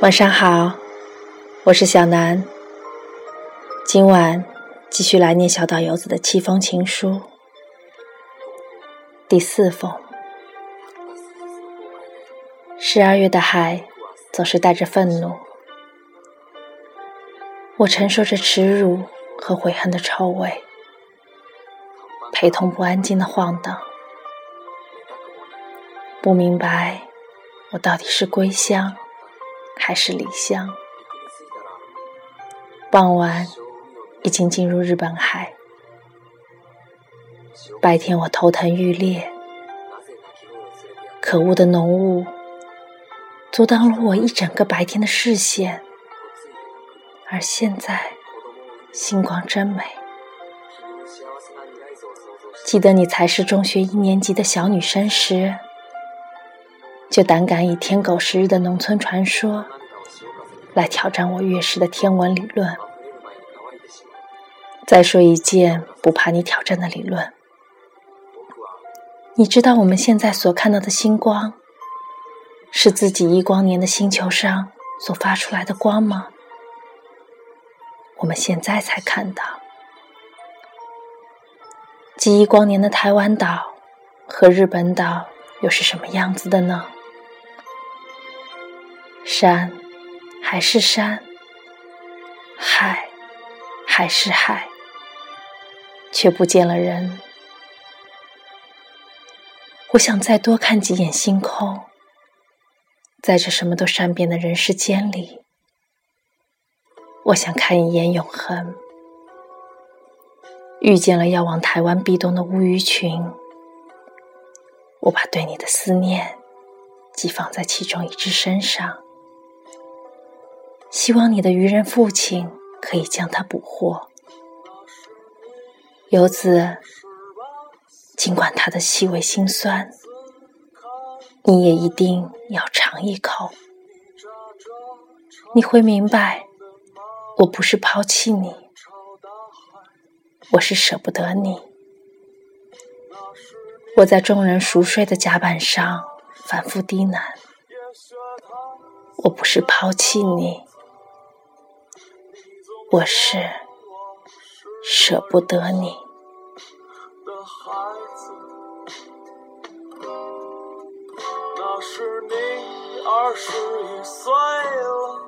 晚上好，我是小南。今晚继续来念小岛游子的七封情书，第四封。十二月的海总是带着愤怒，我承受着耻辱和悔恨的臭味，陪同不安静的晃荡，不明白我到底是归乡。还是离乡。傍晚已经进入日本海，白天我头疼欲裂，可恶的浓雾阻挡了我一整个白天的视线。而现在星光真美，记得你才是中学一年级的小女生时。就胆敢以天狗食日的农村传说来挑战我月食的天文理论。再说一件不怕你挑战的理论：你知道我们现在所看到的星光是自己亿光年的星球上所发出来的光吗？我们现在才看到，几亿光年的台湾岛和日本岛又是什么样子的呢？山还是山，海还是海，却不见了人。我想再多看几眼星空，在这什么都善变的人世间里，我想看一眼永恒。遇见了要往台湾壁咚的乌鱼群，我把对你的思念寄放在其中一只身上。希望你的愚人父亲可以将它捕获。游子，尽管它的细微心酸，你也一定要尝一口。你会明白，我不是抛弃你，我是舍不得你。我在众人熟睡的甲板上反复低喃：我不是抛弃你。我是舍不得你。那时你二十一岁了，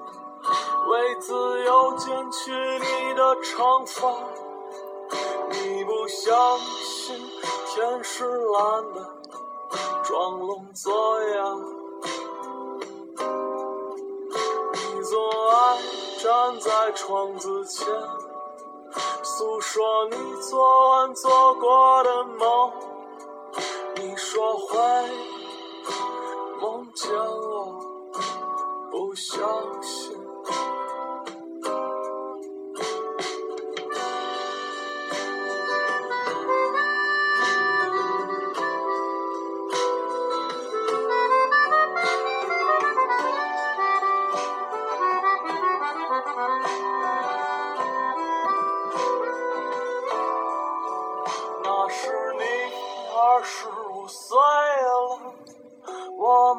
为自由剪去你的长发。你不相信天是蓝的，装聋作哑。站在窗子前，诉说你昨晚做过的梦。你说会梦见我，不相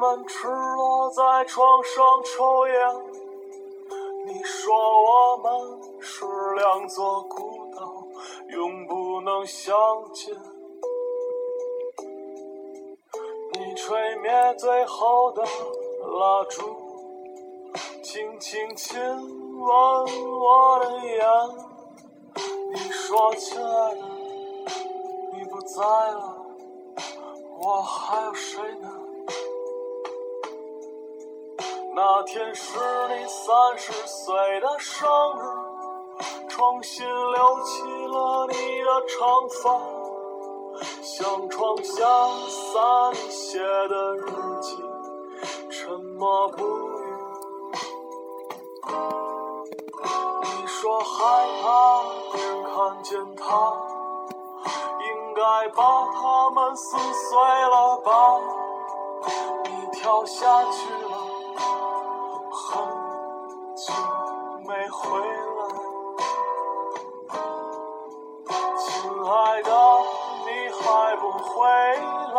我们。赤裸在床上抽烟，你说我们是两座孤岛，永不能相见。你吹灭最后的蜡烛，轻轻亲吻我的眼。你说亲爱的，你不在了，我还有谁呢？那天是你三十岁的生日，重新留起了你的长发，像窗下洒你写的日记，沉默不语。你说害怕别人看见他，应该把他们撕碎了吧？你跳下去。很久没回来，亲爱的，你还不回来？